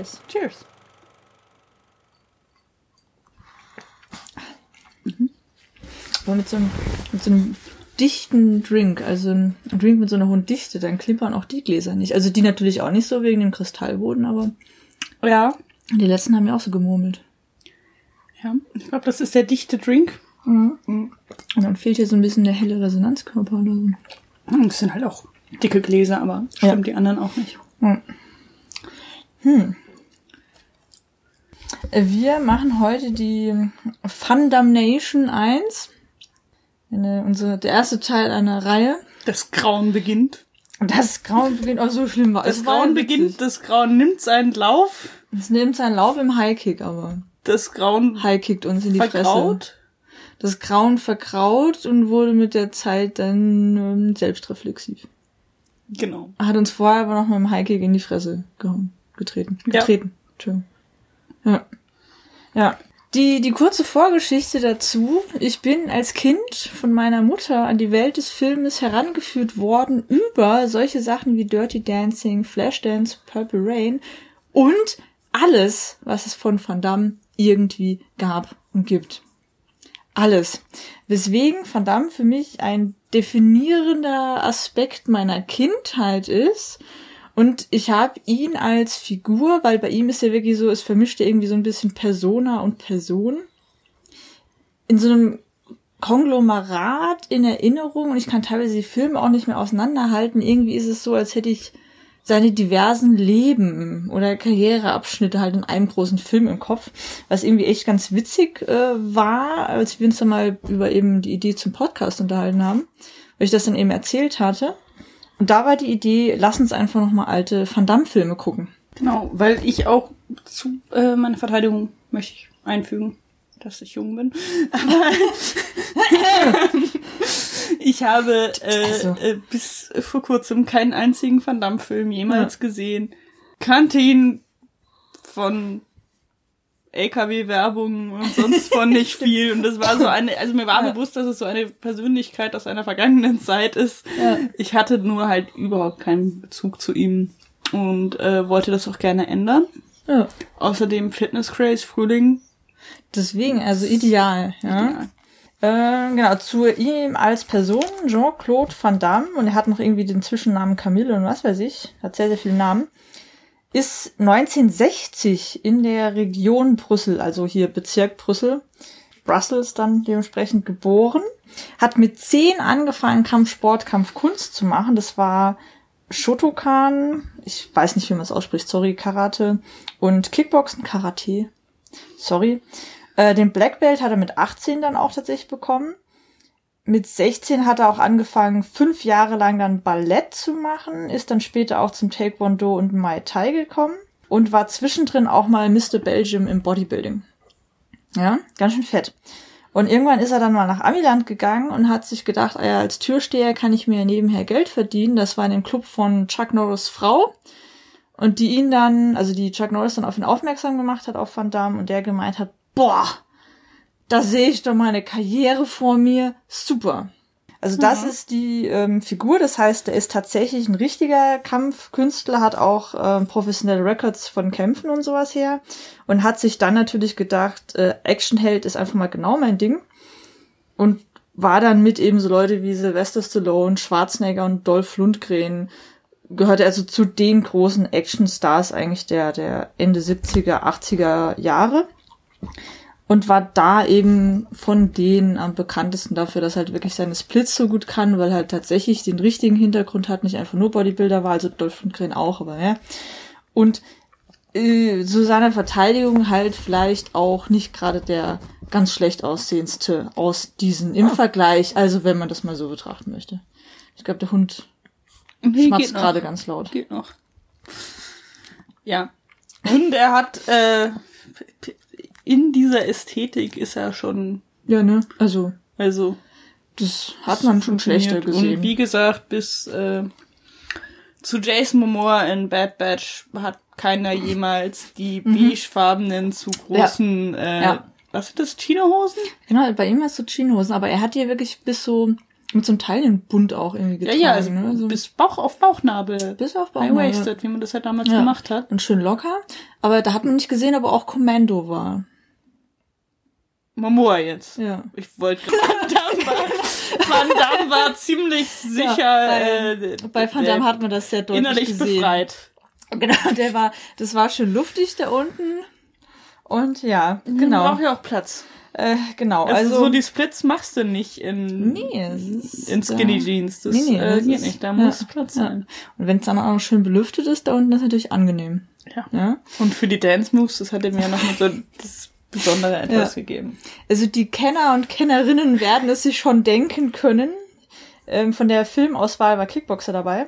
Cheers. Cheers. Aber mit so einem, mit so einem dichten Drink, also ein Drink mit so einer hohen Dichte, dann klimpern auch die Gläser nicht. Also die natürlich auch nicht so wegen dem Kristallboden, aber Ja. die letzten haben ja auch so gemurmelt. Ja. Ich glaube, das ist der dichte Drink. Und dann fehlt hier so ein bisschen der helle Resonanzkörper oder so. Hm, Das sind halt auch dicke Gläser, aber Ja. stimmt die anderen auch nicht. Wir machen heute die Fundamnation 1. Eine, unsere, der erste Teil einer Reihe. Das Grauen beginnt. Das Grauen beginnt auch so schlimm war. Das Es war Grauen beginnt, das Grauen nimmt seinen Lauf. Es nimmt seinen Lauf im Highkick, aber Das Grauen Highkickt uns in die Fresse. vergraut. Das Grauen verkraut und wurde mit der Zeit dann ähm, selbstreflexiv. Genau. Hat uns vorher aber noch mit dem Highkick in die Fresse gehauen, getreten. Ja. Getreten. Entschuldigung. Ja. Ja. Die, die kurze Vorgeschichte dazu. Ich bin als Kind von meiner Mutter an die Welt des Filmes herangeführt worden über solche Sachen wie Dirty Dancing, Flashdance, Purple Rain und alles, was es von Van Damme irgendwie gab und gibt. Alles. Weswegen Van Damme für mich ein definierender Aspekt meiner Kindheit ist. Und ich habe ihn als Figur, weil bei ihm ist ja wirklich so, es vermischt ja irgendwie so ein bisschen Persona und Person. In so einem Konglomerat in Erinnerung und ich kann teilweise die Filme auch nicht mehr auseinanderhalten. Irgendwie ist es so, als hätte ich seine diversen Leben oder Karriereabschnitte halt in einem großen Film im Kopf, was irgendwie echt ganz witzig äh, war, als wir uns dann mal über eben die Idee zum Podcast unterhalten haben, weil ich das dann eben erzählt hatte. Und da war die Idee, lass uns einfach nochmal alte Van Damme-Filme gucken. Genau, weil ich auch zu äh, meiner Verteidigung möchte ich einfügen, dass ich jung bin. Aber ich habe äh, Also. äh, bis vor kurzem keinen einzigen Van Damme-Film jemals gesehen. Kannte ihn von LKW-Werbung und sonst von nicht viel. Und das war so eine, also mir war Ja. bewusst, dass es so eine Persönlichkeit aus einer vergangenen Zeit ist. Ja. Ich hatte nur halt überhaupt keinen Bezug zu ihm und äh, wollte das auch gerne ändern. Ja. Außerdem Fitness Craze Frühling. Deswegen, also ideal, ja. Ja. Äh, genau, zu ihm als Person, Jean-Claude Van Damme, und er hat noch irgendwie den Zwischennamen Camille und was weiß ich, hat sehr, sehr viele Namen, ist 1960 in der Region Brüssel, also hier Bezirk Brüssel, Brussels dann dementsprechend geboren, hat mit zehn angefangen, Kampfsport, Kampfkunst zu machen. Das war Shotokan, ich weiß nicht, wie man es ausspricht, sorry, Karate und Kickboxen, Karate, sorry. Äh, den Black Belt hat er mit 18 dann auch tatsächlich bekommen. Mit 16 hat er auch angefangen, fünf Jahre lang dann Ballett zu machen, ist dann später auch zum Taekwondo und Muay Thai gekommen und war zwischendrin auch mal Mr. Belgium im Bodybuilding. Ja, ganz schön fett. Und irgendwann ist er dann mal nach Amiland gegangen und hat sich gedacht, ah ja, als Türsteher kann ich mir nebenher Geld verdienen. Das war in dem Club von Chuck Norris Frau. Und die ihn dann, also die Chuck Norris dann auf ihn aufmerksam gemacht hat, auf Van Damme, und der gemeint hat, boah, da sehe ich doch meine Karriere vor mir, super. Also das ist die ähm, Figur, das heißt, er ist tatsächlich ein richtiger Kampfkünstler, hat auch ähm, professionelle Records von Kämpfen und sowas her und hat sich dann natürlich gedacht, äh, Actionheld ist einfach mal genau mein Ding und war dann mit eben so Leute wie Sylvester Stallone, Schwarzenegger und Dolph Lundgren gehörte also zu den großen Actionstars eigentlich der, der Ende 70er, 80er Jahre und war da eben von denen am bekanntesten dafür, dass er halt wirklich seine Splits so gut kann, weil er halt tatsächlich den richtigen Hintergrund hat, nicht einfach nur Bodybuilder war, also Dolph Lundgren auch, aber ja. Und äh, zu seiner Verteidigung halt vielleicht auch nicht gerade der ganz schlecht aussehendste aus diesen im Vergleich, also wenn man das mal so betrachten möchte. Ich glaube, der Hund Nee, schmatzt gerade ganz laut. Geht noch. Ja. Und er hat äh, in dieser Ästhetik ist er schon, Ja, ne? Also, also das hat man schon schlechter Und gesehen. wie gesagt, bis äh, zu Jason Momoa in Bad Batch hat keiner jemals die beigefarbenen zu großen, äh, Mhm. Ja. was sind das, Chinohosen? Genau, bei ihm hast du Chinohosen, aber er hat hier wirklich bis so Mit so einem Teilienbund auch irgendwie Ja, getragen. ja, also ne? so bis Bauch auf Bauchnabel. bis auf High Bauchnabel. Wasted, wie man das halt damals Ja. gemacht hat. Und schön locker. Aber da hat man nicht gesehen, ob er auch Kommando war. Momoa jetzt. Ja. Ich wollte Van Damme war, Van Damme war ziemlich sicher Ja, äh, Bei Van Damme hat man das sehr deutlich innerlich gesehen. befreit. Genau, der war, das war schön luftig da unten. Und ja, Man genau. braucht ja auch Platz. Äh, genau, Also, also. so die Splits machst du nicht in, nee, in Skinny äh, Jeans. Das nee, nee, äh, das geht ist- nicht. Da ja, muss Platz ja. sein. Und wenn es dann auch noch schön belüftet ist, da unten ist natürlich angenehm. Ja. Ja. Und für die Dance Moves, das hat er mir noch mal so das besondere etwas Ja. gegeben. Also die Kenner und Kennerinnen werden es sich schon denken können. Ähm, von der Filmauswahl war Kickboxer dabei.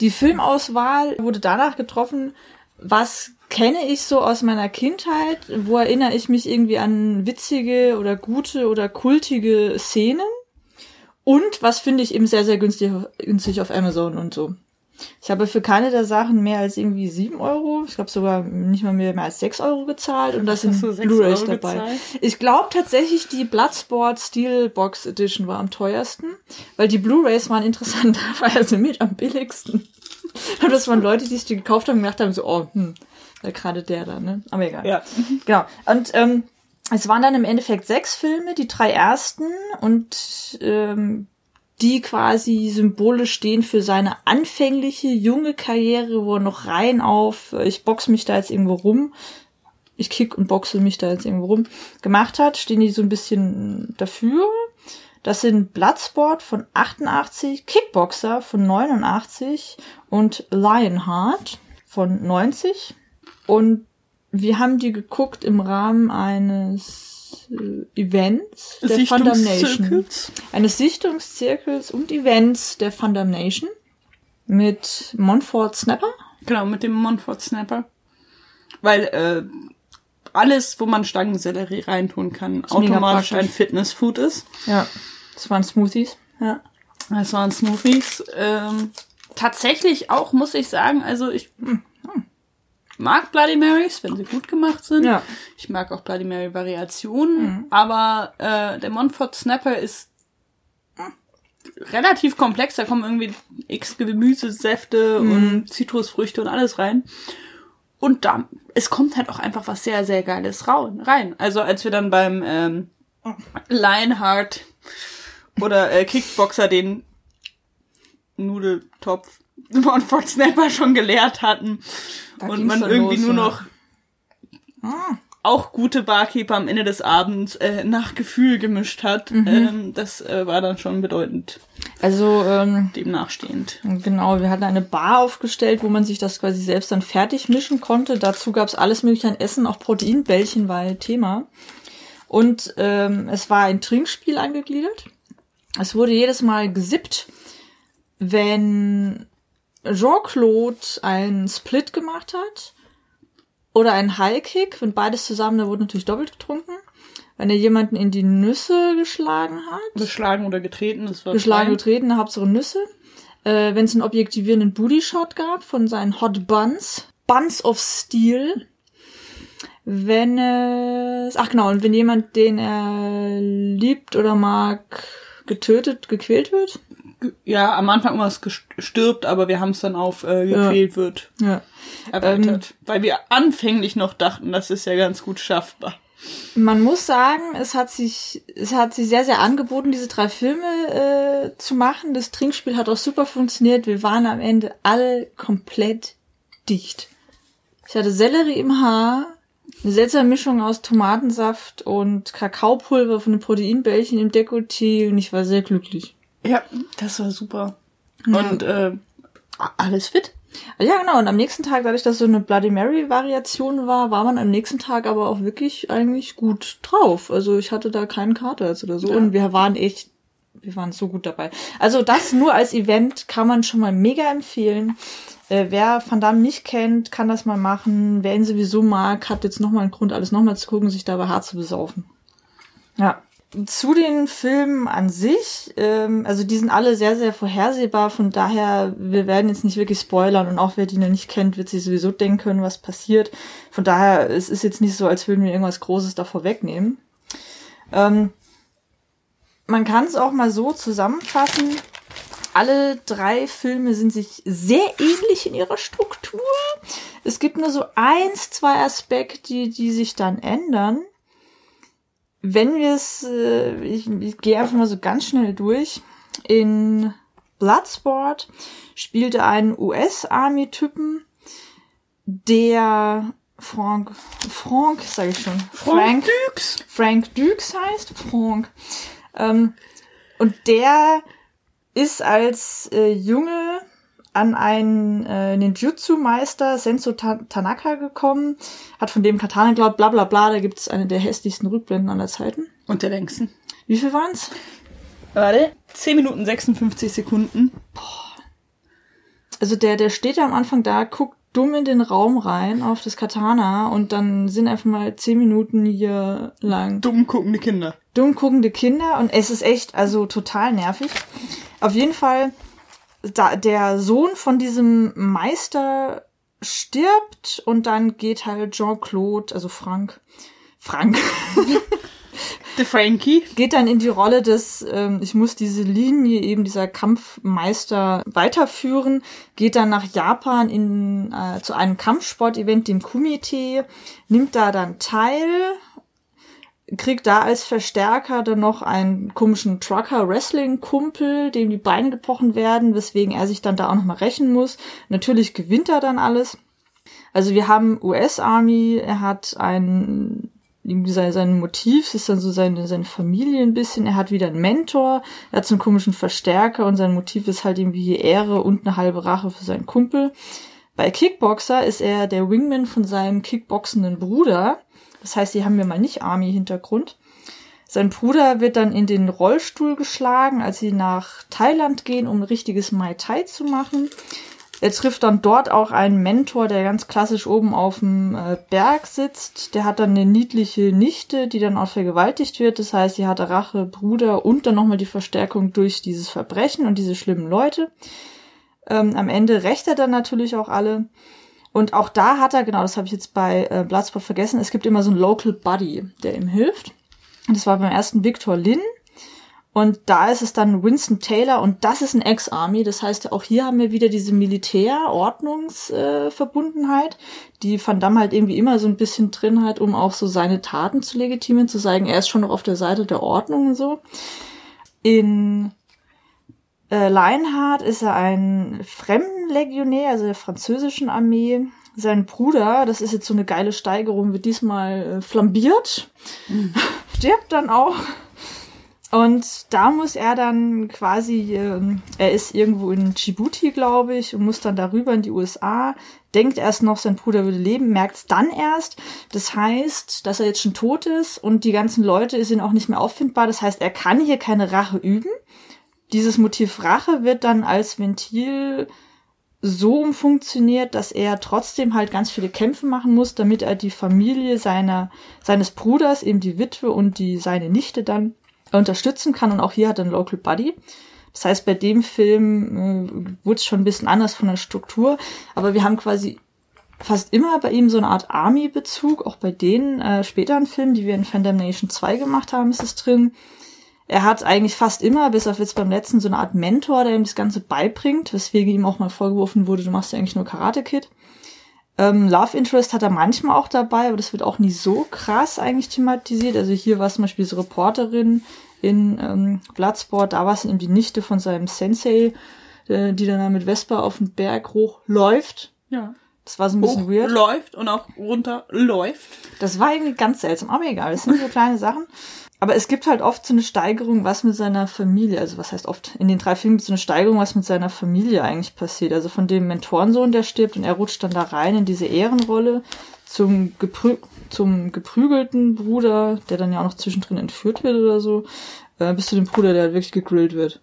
Die Filmauswahl wurde danach getroffen, was kenne ich so aus meiner Kindheit, wo erinnere ich mich irgendwie an witzige oder gute oder kultige Szenen und was finde ich eben sehr, sehr günstig, günstig auf Amazon und so. Ich habe für keine der Sachen mehr als irgendwie sieben Euro, ich glaube sogar nicht mal mehr, mehr als sechs Euro gezahlt und da sind Blu-rays dabei. gezahlt? Ich glaube tatsächlich, die Bloodsport Steelbox Edition war am teuersten, weil die Blu-rays waren interessanterweise mit am billigsten. Und das waren Leute, die sich die gekauft haben und gedacht haben, so, oh, hm, gerade der da, ne? Aber egal. Ja. Genau. Und ähm, es waren dann im Endeffekt sechs Filme, die drei ersten und ähm, die quasi symbolisch stehen für seine anfängliche junge Karriere, wo er noch rein auf, äh, ich box mich da jetzt irgendwo rum, ich kick und boxe mich da jetzt irgendwo rum, gemacht hat, stehen die so ein bisschen dafür. Das sind Bloodsport von 88, Kickboxer von 89 und Lionheart von 90. Und wir haben die geguckt im Rahmen eines Events der Fundamnation. Eines Sichtungszirkels und Events der Fundamnation mit Montfort Snapper. Genau, mit dem Montfort Snapper. Weil äh, alles, wo man Stangensellerie reintun kann, automatisch ein Fitnessfood ist. Ja, das waren Smoothies. Ja. Das waren Smoothies. Ähm, tatsächlich auch, muss ich sagen, also ich mag Bloody Marys, wenn sie gut gemacht sind. Ja. Ich mag auch Bloody Mary Variationen, aber äh, der Montfort Snapper ist relativ komplex. Da kommen irgendwie x Gemüsesäfte und Zitrusfrüchte und alles rein. Und da, es kommt halt auch einfach was sehr, sehr Geiles rein. Also als wir dann beim ähm, Lionheart oder äh, Kickboxer den Nudeltopf Montfort Snapper schon geleert hatten Da und man irgendwie los, nur ja. noch auch gute Barkeeper am Ende des Abends äh, nach Gefühl gemischt hat. Ähm, das äh, war dann schon bedeutend Also, ähm, dem nachstehend. genau, wir hatten eine Bar aufgestellt, wo man sich das quasi selbst dann fertig mischen konnte. Dazu gab's alles mögliche an Essen, auch Proteinbällchen war Thema. Und ähm, es war ein Trinkspiel angegliedert. Es wurde jedes Mal gesippt, wenn Jean-Claude einen Split gemacht hat oder einen High-Kick, wenn beides zusammen, da wurde natürlich doppelt getrunken. Wenn er jemanden in die Nüsse geschlagen hat, Geschlagen oder getreten, das war geschlagen, fein. getreten, Hauptsache Nüsse. Äh, wenn es einen objektivierenden Booty-Shot gab von seinen Hot Buns, Buns of Steel. Wenn es, ach genau, und wenn jemand, den er liebt oder mag, getötet, gequält wird. Ja, am Anfang immer stirbt, aber wir haben es dann auf äh, gequält wird Ja. erweitert. weil wir anfänglich noch dachten, das ist ja ganz gut schaffbar. Man muss sagen, es hat sich, es hat sich sehr, sehr angeboten, diese drei Filme äh, zu machen. Das Trinkspiel hat auch super funktioniert. Wir waren am Ende alle komplett dicht. Ich hatte Sellerie im Haar, eine seltsame Mischung aus Tomatensaft und Kakaopulver von den Proteinbällchen im Dekolleté und ich war sehr glücklich. Ja, das war super. Und äh, alles fit. Ja, genau. Und am nächsten Tag, dadurch, dass so eine Bloody Mary Variation war, war man am nächsten Tag aber auch wirklich eigentlich gut drauf. Also ich hatte da keinen Kater oder so. Ja. Und wir waren echt, wir waren so gut dabei. Also das nur als Event kann man schon mal mega empfehlen. Äh, wer Van Damme nicht kennt, kann das mal machen. Wer ihn sowieso mag, hat jetzt nochmal einen Grund, alles nochmal zu gucken, sich dabei hart zu besaufen. Ja. Zu den Filmen an sich, ähm, also die sind alle sehr, sehr vorhersehbar, von daher, wir werden jetzt nicht wirklich spoilern und auch wer die noch nicht kennt, wird sich sowieso denken können, was passiert. Von daher, es ist jetzt nicht so, als würden wir irgendwas Großes davor wegnehmen. Ähm, man kann es auch mal so zusammenfassen. Alle drei Filme sind sich sehr ähnlich in ihrer Struktur. Es gibt nur so eins, zwei Aspekte, die sich dann ändern. Wenn wir es, äh, ich, ich gehe einfach mal so ganz schnell durch. In Bloodsport spielte einen US-Army-Typen, der Frank, Frank, sage ich schon, Frank Dukes. Frank Dukes heißt, Frank. Ähm, und der ist als äh, Junge an einen äh, Ninjutsu-Meister Senso Ta Tanaka gekommen, hat von dem Katana geglaubt, bla bla bla, da gibt es eine der hässlichsten Rückblenden aller Zeiten. Und der längsten. Wie viel waren's? Warte. 10 Minuten 56 Sekunden. Also der, der steht da am Anfang da, guckt dumm in den Raum rein auf das Katana und dann sind einfach mal 10 Minuten hier lang Dumm guckende Kinder. dumm guckende Kinder und es ist echt, also total nervig. Auf jeden Fall, da, der Sohn von diesem Meister stirbt und dann geht halt Jean-Claude, also Frank, Frank, The Frankie. geht dann in die Rolle des, ähm, ich muss diese Linie eben dieser Kampfmeister weiterführen, geht dann nach Japan in, äh, zu einem Kampfsport-Event, dem Kumite, nimmt da dann teil, kriegt da als Verstärker dann noch einen komischen Trucker-Wrestling-Kumpel, dem die Beine gebrochen werden, weswegen er sich dann da auch nochmal rächen muss. Natürlich gewinnt er dann alles. Also wir haben US-Army, er hat ein, sein, sein Motiv ist dann so seine, seine Familie ein bisschen, er hat wieder einen Mentor, er hat so einen komischen Verstärker und sein Motiv ist halt irgendwie Ehre und eine halbe Rache für seinen Kumpel. Bei Kickboxer ist er der Wingman von seinem kickboxenden Bruder. Das heißt, die haben wir mal nicht Army-Hintergrund. Sein Bruder wird dann in den Rollstuhl geschlagen, als sie nach Thailand gehen, um ein richtiges Mai Tai zu machen. Er trifft dann dort auch einen Mentor, der ganz klassisch oben auf dem äh, Berg sitzt. Der hat dann eine niedliche Nichte, die dann auch vergewaltigt wird. Das heißt, sie hat Rache, Bruder und dann nochmal die Verstärkung durch dieses Verbrechen und diese schlimmen Leute. Ähm, am Ende rächt er dann natürlich auch alle. Und auch da hat er, genau, das habe ich jetzt bei äh, Bloodsport vergessen, es gibt immer so einen Local Buddy, der ihm hilft. Und das war beim ersten Victor Lin. Und da ist es dann Winston Taylor und das ist ein Ex-Army. Das heißt, auch hier haben wir wieder diese Militär-Ordnungsverbundenheit, die Van Damme halt irgendwie immer so ein bisschen drin hat, um auch so seine Taten zu legitimen, zu sagen, er ist schon noch auf der Seite der Ordnung und so. In äh, Lionheart ist er ein Fremdenlegionär, also der französischen Armee. Sein Bruder, das ist jetzt so eine geile Steigerung, wird diesmal äh, flambiert, stirbt dann auch. Und da muss er dann quasi, ähm, er ist irgendwo in Djibouti, glaube ich, und muss dann darüber in die USA, denkt erst noch, sein Bruder würde leben, merkt es dann erst. Das heißt, dass er jetzt schon tot ist und die ganzen Leute sind auch nicht mehr auffindbar. Das heißt, er kann hier keine Rache üben. Dieses Motiv Rache wird dann als Ventil so umfunktioniert, dass er trotzdem halt ganz viele Kämpfe machen muss, damit er die Familie seiner, seines Bruders, eben die Witwe und die, seine Nichte dann unterstützen kann. Und auch hier hat er einen Local Buddy. Das heißt, bei dem Film äh, wurde es schon ein bisschen anders von der Struktur, aber wir haben quasi fast immer bei ihm so eine Art Army-Bezug. Auch bei den äh, späteren Filmen, die wir in Fandom Nation 2 gemacht haben, ist es drin. Er hat eigentlich fast immer, bis auf jetzt beim letzten, so eine Art Mentor, der ihm das Ganze beibringt, weswegen ihm auch mal vorgeworfen wurde, du machst ja eigentlich nur Karate-Kid. Ähm, Love Interest hat er manchmal auch dabei, aber das wird auch nie so krass eigentlich thematisiert. Also hier war es zum Beispiel diese Reporterin in ähm, Bloodsport, da war es eben die Nichte von seinem Sensei, äh, die dann da mit Vespa auf den Berg hochläuft. Ja. Das war so ein bisschen Hoch weird. läuft und auch runter läuft. Das war irgendwie ganz seltsam, aber egal, das sind so kleine Sachen. Aber es gibt halt oft so eine Steigerung, was mit seiner Familie, also was heißt oft, in den drei Filmen so eine Steigerung, was mit seiner Familie eigentlich passiert. Also von dem Mentorensohn, der stirbt und er rutscht dann da rein in diese Ehrenrolle zum, geprü zum geprügelten Bruder, der dann ja auch noch zwischendrin entführt wird oder so, äh, bis zu dem Bruder, der halt wirklich gegrillt wird.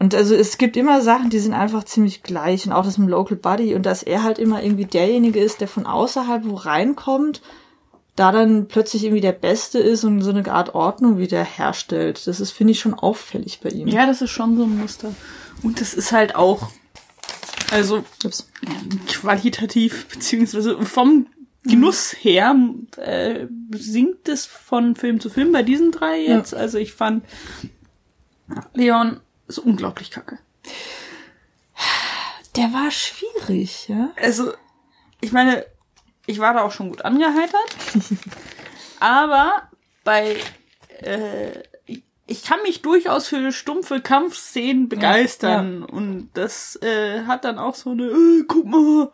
Und also es gibt immer Sachen, die sind einfach ziemlich gleich und auch das mit dem Local Buddy und dass er halt immer irgendwie derjenige ist, der von außerhalb wo reinkommt, da dann plötzlich irgendwie der Beste ist und so eine Art Ordnung wieder herstellt. Das ist, finde ich, schon auffällig bei ihm. Ja, das ist schon so ein Muster. Und das ist halt auch, also Ups. qualitativ, beziehungsweise vom Genuss her äh, sinkt es von Film zu Film bei diesen drei jetzt. Ja. Also ich fand Leon ist unglaublich kacke. Der war schwierig, ja. Also, ich meine, ich war da auch schon gut angeheitert. aber bei äh, ich kann mich durchaus für stumpfe Kampfszenen begeistern. Ja. Und das äh, hat dann auch so eine, äh, guck mal,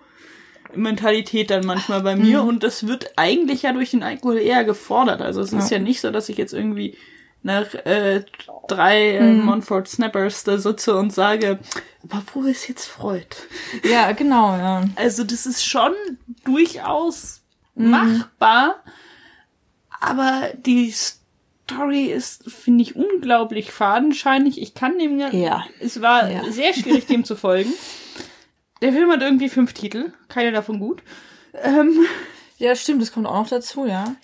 Mentalität dann manchmal bei mir. Mhm. Und das wird eigentlich ja durch den Alkohol eher gefordert. Also es ja. ist ja nicht so, dass ich jetzt irgendwie nach äh, drei äh, mhm. Montfort Snappers da sitze und sage, aber wo ist jetzt Freud? Ja, genau, ja. Also das ist schon durchaus mhm. machbar, aber die Story ist, finde ich, unglaublich fadenscheinig. Ich kann dem ja. Es war ja. sehr schwierig, dem zu folgen. Der Film hat irgendwie fünf Titel, keiner davon gut. Ähm, ja, stimmt, das kommt auch noch dazu, ja.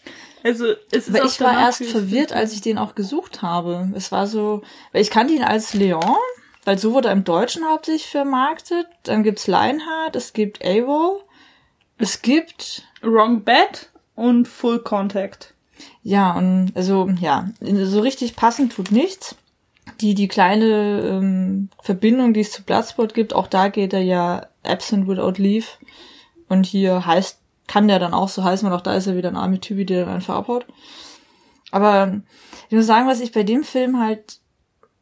Also es ist weil ich war erst verwirrt, als ich den auch gesucht habe. Es war so, weil ich kannte ihn als Leon, weil so wurde er im Deutschen hauptsächlich vermarktet. Dann gibt's Lionheart, es gibt AWOL, es gibt Wrong Bet und Full Contact. Ja, und also ja, so richtig passend tut nichts. Die, die kleine ähm, Verbindung, die es zu Bloodsport gibt, auch da geht er ja absent without leave. Und hier heißt kann der dann auch so heißen, weil auch da ist er wieder ein Army-Typi, der dann einfach abhaut. Aber ich muss sagen, was ich bei dem Film halt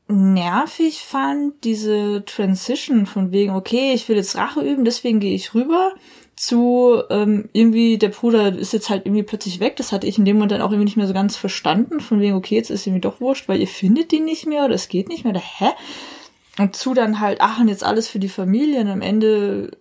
nervig fand, diese Transition von wegen, okay, ich will jetzt Rache üben, deswegen gehe ich rüber, zu ähm, irgendwie, der Bruder ist jetzt halt irgendwie plötzlich weg. Das hatte ich in dem Moment dann auch irgendwie nicht mehr so ganz verstanden, von wegen, okay, jetzt ist irgendwie doch wurscht, weil ihr findet die nicht mehr oder es geht nicht mehr. Oder, hä? Und zu dann halt, ach, und jetzt alles für die Familie und am Ende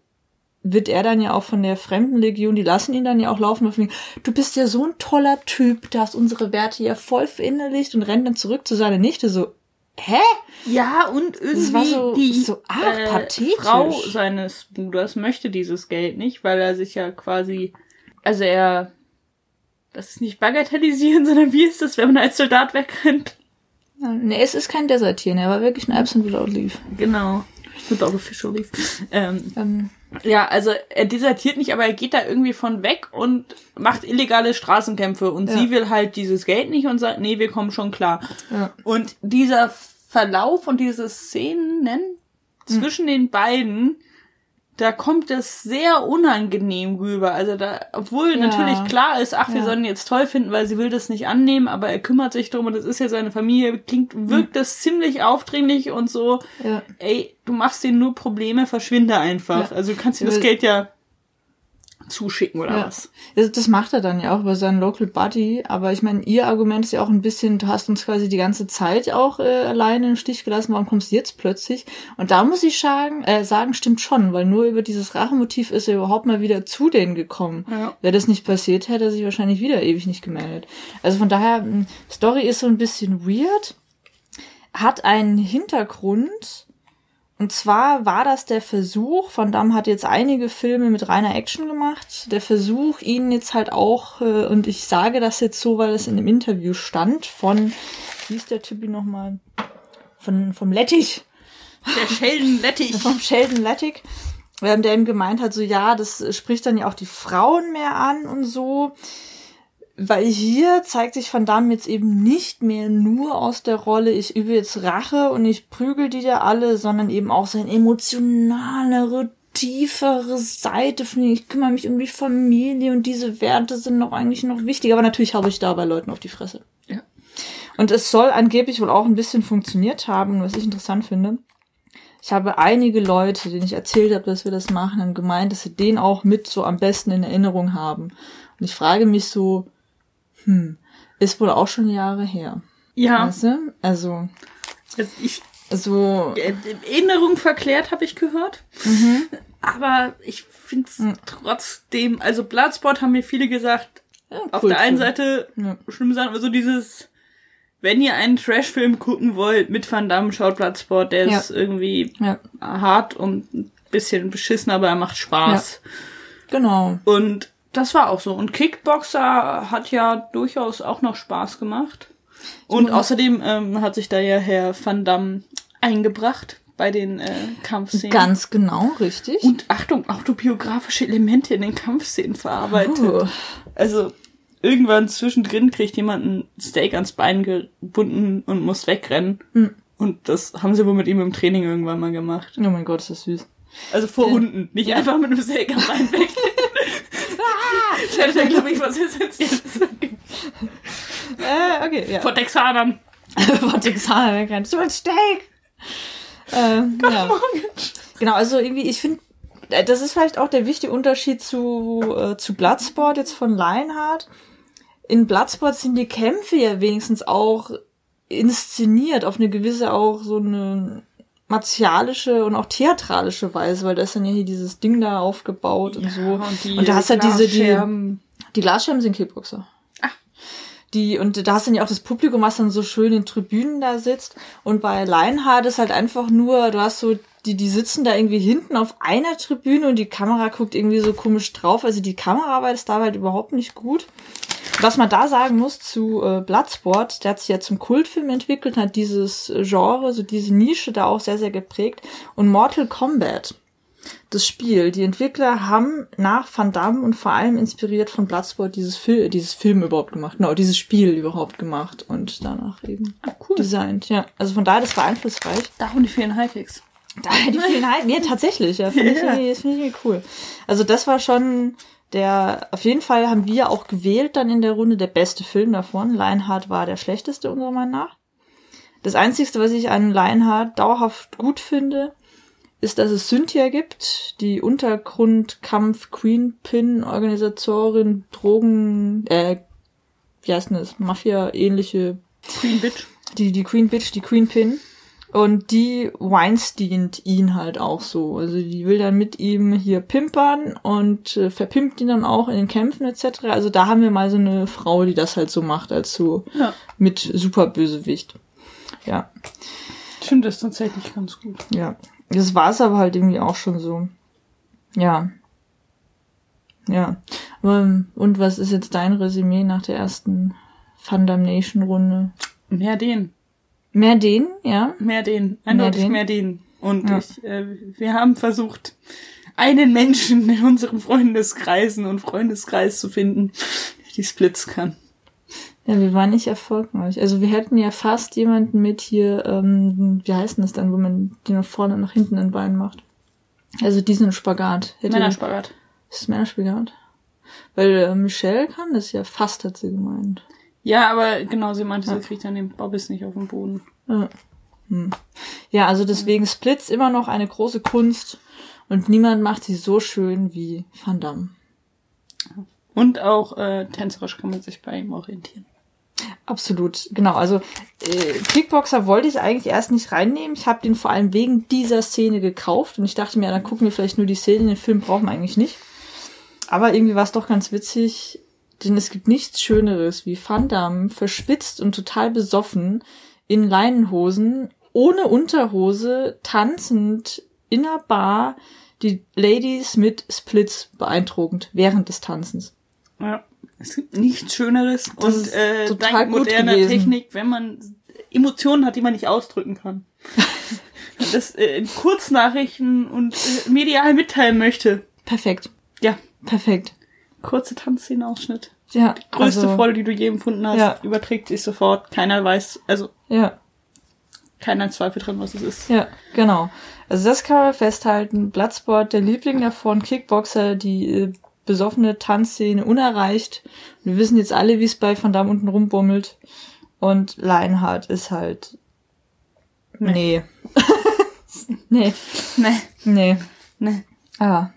wird er dann ja auch von der Fremdenlegion, die lassen ihn dann ja auch laufen, auf du bist ja so ein toller Typ, du hast unsere Werte ja voll verinnerlicht und rennt dann zurück zu seiner Nichte, so, hä? Ja, und irgendwie so, die so arg äh. Frau seines Bruders möchte dieses Geld nicht, weil er sich ja quasi, also er, das ist nicht bagatellisieren, sondern wie ist das, wenn man als Soldat wegrennt? Nee, es ist kein Desertieren, er war wirklich ein Absent Without Leave. Genau. Without Official Leave. Ähm, ähm, ja, also er desertiert nicht, aber er geht da irgendwie von weg und macht illegale Straßenkämpfe und ja. sie will halt dieses Geld nicht und sagt, nee, wir kommen schon klar. Ja. Und dieser Verlauf und diese Szenen zwischen hm. den beiden da kommt es sehr unangenehm rüber. Also da, obwohl ja. natürlich klar ist, ach, wir ja. sollen ihn jetzt toll finden, weil sie will das nicht annehmen, aber er kümmert sich drum und das ist ja seine Familie, klingt, wirkt mhm. das ziemlich aufdringlich und so, ja. ey, du machst dir nur Probleme, verschwinde einfach. Also du kannst dir das Geld ja zuschicken oder ja. was. Das, das macht er dann ja auch über seinen Local Buddy, aber ich meine, ihr Argument ist ja auch ein bisschen, du hast uns quasi die ganze Zeit auch äh, alleine im Stich gelassen, warum kommst du jetzt plötzlich? Und da muss ich sagen, äh, sagen, stimmt schon, weil nur über dieses Rachemotiv ist er überhaupt mal wieder zu denen gekommen. Ja. Wäre das nicht passiert, hätte er sich wahrscheinlich wieder ewig nicht gemeldet. Also von daher, hm, Story ist so ein bisschen weird, hat einen Hintergrund, und zwar war das der Versuch, Van Damme hat jetzt einige Filme mit reiner Action gemacht, der Versuch, ihn jetzt halt auch, äh, und ich sage das jetzt so, weil es in einem Interview stand, von, wie ist der Typi nochmal? Von, vom Lettich. Der Sheldon Lettich. vom Sheldon Lettich. Der ihm gemeint hat, so ja, das spricht dann ja auch die Frauen mehr an und so weil hier zeigt sich Van Damme jetzt eben nicht mehr nur aus der Rolle, ich übe jetzt Rache und ich prügel die da alle, sondern eben auch seine emotionalere, tiefere Seite von ich kümmere mich um die Familie und diese Werte sind noch eigentlich noch wichtig, aber natürlich habe ich da bei Leuten auf die Fresse. Ja. Und es soll angeblich wohl auch ein bisschen funktioniert haben, was ich interessant finde. Ich habe einige Leute, denen ich erzählt habe, dass wir das machen, haben gemeint, dass sie den auch mit so am besten in Erinnerung haben. Und ich frage mich so, hm, ist wohl auch schon Jahre her. Ja. Weißt du? Also, also ich so Erinnerung verklärt, habe ich gehört. Mhm. Aber ich finde es mhm. trotzdem, also Bloodsport haben mir viele gesagt, ja, cool, auf der einen. Seite ja. schlimm sein, aber so dieses, wenn ihr einen Trashfilm gucken wollt mit Van Damme, schaut Bloodsport, der ja. ist irgendwie hart und ein bisschen beschissen, aber er macht Spaß. Genau. Und das war auch so. Und Kickboxer hat ja durchaus auch noch Spaß gemacht. Und außerdem ähm, hat sich da ja Herr Van Damme eingebracht, bei den äh, Kampfszenen. Ganz genau, richtig. Und Achtung, autobiografische Elemente in den Kampfszenen verarbeitet. Uh. Also irgendwann zwischendrin kriegt jemand ein Steak ans Bein gebunden und muss wegrennen. Hm. Und das haben sie wohl mit ihm im Training irgendwann mal gemacht. Oh mein Gott, ist das süß. Also vor Hunden, nicht einfach mit einem Steak am Bein weg. Ich hätte da, glaube ich, was Essentielles. Äh, okay, ja. Vor Texanern. Von Texaner wegrennen. So ein Steak! Ähm, ja. Genau, also irgendwie, ich finde, äh, das ist vielleicht auch der wichtige Unterschied zu, äh, zu Bloodsport jetzt von Lionheart. In Bloodsport sind die Kämpfe ja wenigstens auch inszeniert auf eine gewisse auch so eine martialische und auch theatralische Weise, weil da ist dann ja hier dieses Ding da aufgebaut und so. und die und da hast du halt diese, die, die Glasscherben sind Kickboxer. Die, und da hast du dann ja auch das Publikum, was dann so schön in Tribünen da sitzt. Und bei Lionheart ist halt einfach nur, du hast so, die, die sitzen da irgendwie hinten auf einer Tribüne und die Kamera guckt irgendwie so komisch drauf. Also die Kameraarbeit ist da halt überhaupt nicht gut. Was man da sagen muss zu äh, Bloodsport, der hat sich ja zum Kultfilm entwickelt, hat dieses Genre, so diese Nische da auch sehr, sehr geprägt. Und Mortal Kombat, das Spiel, die Entwickler haben nach Van Damme und vor allem inspiriert von Bloodsport dieses, Fil dieses Film überhaupt gemacht, genau, dieses Spiel überhaupt gemacht und danach eben cool. designt. Ja, also von daher, das war einflussreich. Da haben die vielen Hightechs. Da die vielen Heiden, ja, tatsächlich, ja, finde ich, das finde ich irgendwie cool. Also das war schon der, auf jeden Fall haben wir auch gewählt dann in der Runde der beste Film davon. Lionheart war der schlechteste unserer Meinung nach. Das Einzigste, was ich an Lionheart dauerhaft gut finde, ist, dass es Cynthia gibt, die Untergrundkampf Queen Pin Organisatorin, Drogen, äh, wie heißt denn das, Mafia-ähnliche Queen Bitch. die, die Queen Bitch, die Queen Pin. Und die Weinsteint ihn halt auch so. Also die will dann mit ihm hier pimpern und äh, verpimpt ihn dann auch in den Kämpfen etc. Also da haben wir mal so eine Frau, die das halt so macht, als so Ja. mit Superbösewicht. Ja, finde das tatsächlich ganz gut. ja. Das war es aber halt irgendwie auch schon so. Ja. Ja. Und was ist jetzt dein Resümee nach der ersten Fundamnation-Runde? Mehr den. Mehr den, ja? Mehr den. Eindeutig den? mehr den. Und Ja. ich, äh, wir haben versucht, einen Menschen in unserem Freundeskreisen und Freundeskreis zu finden, der die Splits kann. Ja, wir waren nicht erfolgreich. Also wir hätten ja fast jemanden mit hier, ähm, wie heißt denn das dann, wo man die nach vorne und nach hinten in Beinen macht? Also diesen Spagat. Hätte Männerspagat. Ist das Männerspagat? Weil äh, Michelle kann das ja fast, hat sie gemeint. Ja, aber genau, sie meinte, sie kriegt dann den Bobbys nicht auf den Boden. Ja. Hm. Ja, also deswegen Splits immer noch eine große Kunst und niemand macht sie so schön wie Van Damme. Und auch äh, tänzerisch kann man sich bei ihm orientieren. Absolut, genau. Also äh, Kickboxer wollte ich eigentlich erst nicht reinnehmen. Ich habe den vor allem wegen dieser Szene gekauft und ich dachte mir, ja, dann gucken wir vielleicht nur die Szene, den Film brauchen wir eigentlich nicht. Aber irgendwie war es doch ganz witzig, denn es gibt nichts Schöneres, wie Van Damme verschwitzt und total besoffen in Leinenhosen, ohne Unterhose, tanzend in einer Bar, die Ladies mit Splits beeindruckend während des Tanzens. Ja. Es gibt nichts Schöneres Das und äh, total dank gut moderner. Technik, wenn man Emotionen hat, die man nicht ausdrücken kann. das äh, in Kurznachrichten und äh, medial mitteilen möchte. Perfekt, Ja, perfekt. Kurze Tanzszenenausschnitt. Ja, Größte also, Freude, die du je empfunden hast, Ja. überträgt sich sofort. Keiner weiß, also Ja, keiner Zweifel dran, was es ist. ja, genau. Also das kann man festhalten. Bloodsport, der Liebling davon, Kickboxer, die äh, besoffene Tanzszene unerreicht. Wir wissen jetzt alle, wie es bei Van Damme unten rumbummelt. Und Lionheart ist halt. Nee. nee. Nee, Nee. nee. Ah.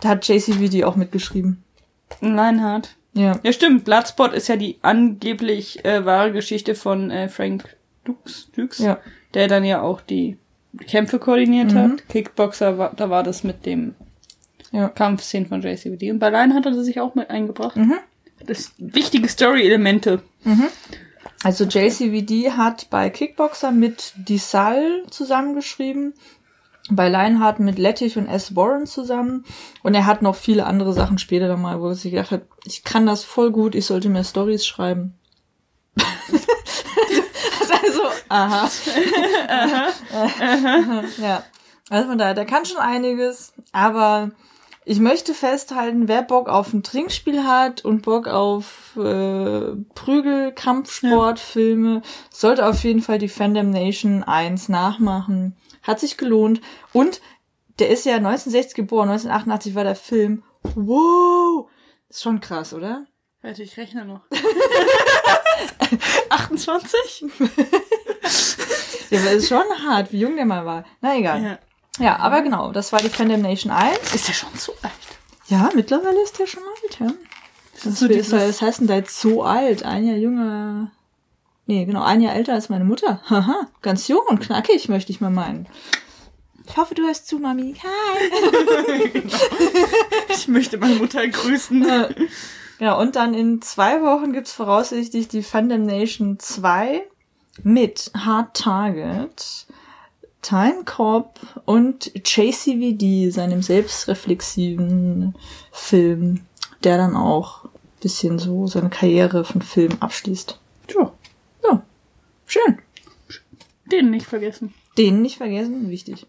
Da hat JCVD auch mitgeschrieben. Leinhardt. Ja. Ja, stimmt. Bloodsport ist ja die angeblich äh, wahre Geschichte von äh, Frank Dukes, Dukes Ja. der dann ja auch die Kämpfe koordiniert Mhm. hat. Kickboxer, war, da war das mit dem Ja. Kampfszenen von JCVD. Und bei Lion hat er sich auch mit eingebracht. Mhm. Das wichtige Story-Elemente. Also JCVD hat bei Kickboxer mit Disal zusammengeschrieben, bei Lionheart mit Lettich und S. Warren zusammen und er hat noch viele andere Sachen später dann mal, wo er sich gedacht hat, ich kann das voll gut, ich sollte mehr Stories schreiben. so, aha. ja. Also von daher, der kann schon einiges, aber ich möchte festhalten, wer Bock auf ein Trinkspiel hat und Bock auf äh, Prügel, Kampfsport, Filme, sollte auf jeden Fall die Fandom Nation 1 nachmachen. Hat sich gelohnt. Und der ist ja 1960 geboren, 1988 war der Film. Wow! Ist schon krass, oder? Warte, ich rechne noch. 28? Ja, aber ist schon hart, wie jung der mal war. Na egal. Ja. Ja, aber genau, das war die Fandom Nation 1. Ist der schon so alt? Ja, mittlerweile ist der schon alt, ja. Das, ist so das heißt denn da jetzt so alt? Ein Jahr jünger. Nee, genau, ein Jahr älter als meine Mutter. Haha, ganz jung und knackig, möchte ich mal meinen. Ich hoffe, du hörst zu, Mami. Hi. Ich möchte meine Mutter grüßen. Ja, und dann in zwei Wochen gibt's voraussichtlich die Fandom Nation 2 mit Hard Target, Time Cop und JCVD, seinem selbstreflexiven Film, der dann auch ein bisschen so seine Karriere von Film abschließt. Ja, schön. den nicht vergessen. Den nicht vergessen, wichtig.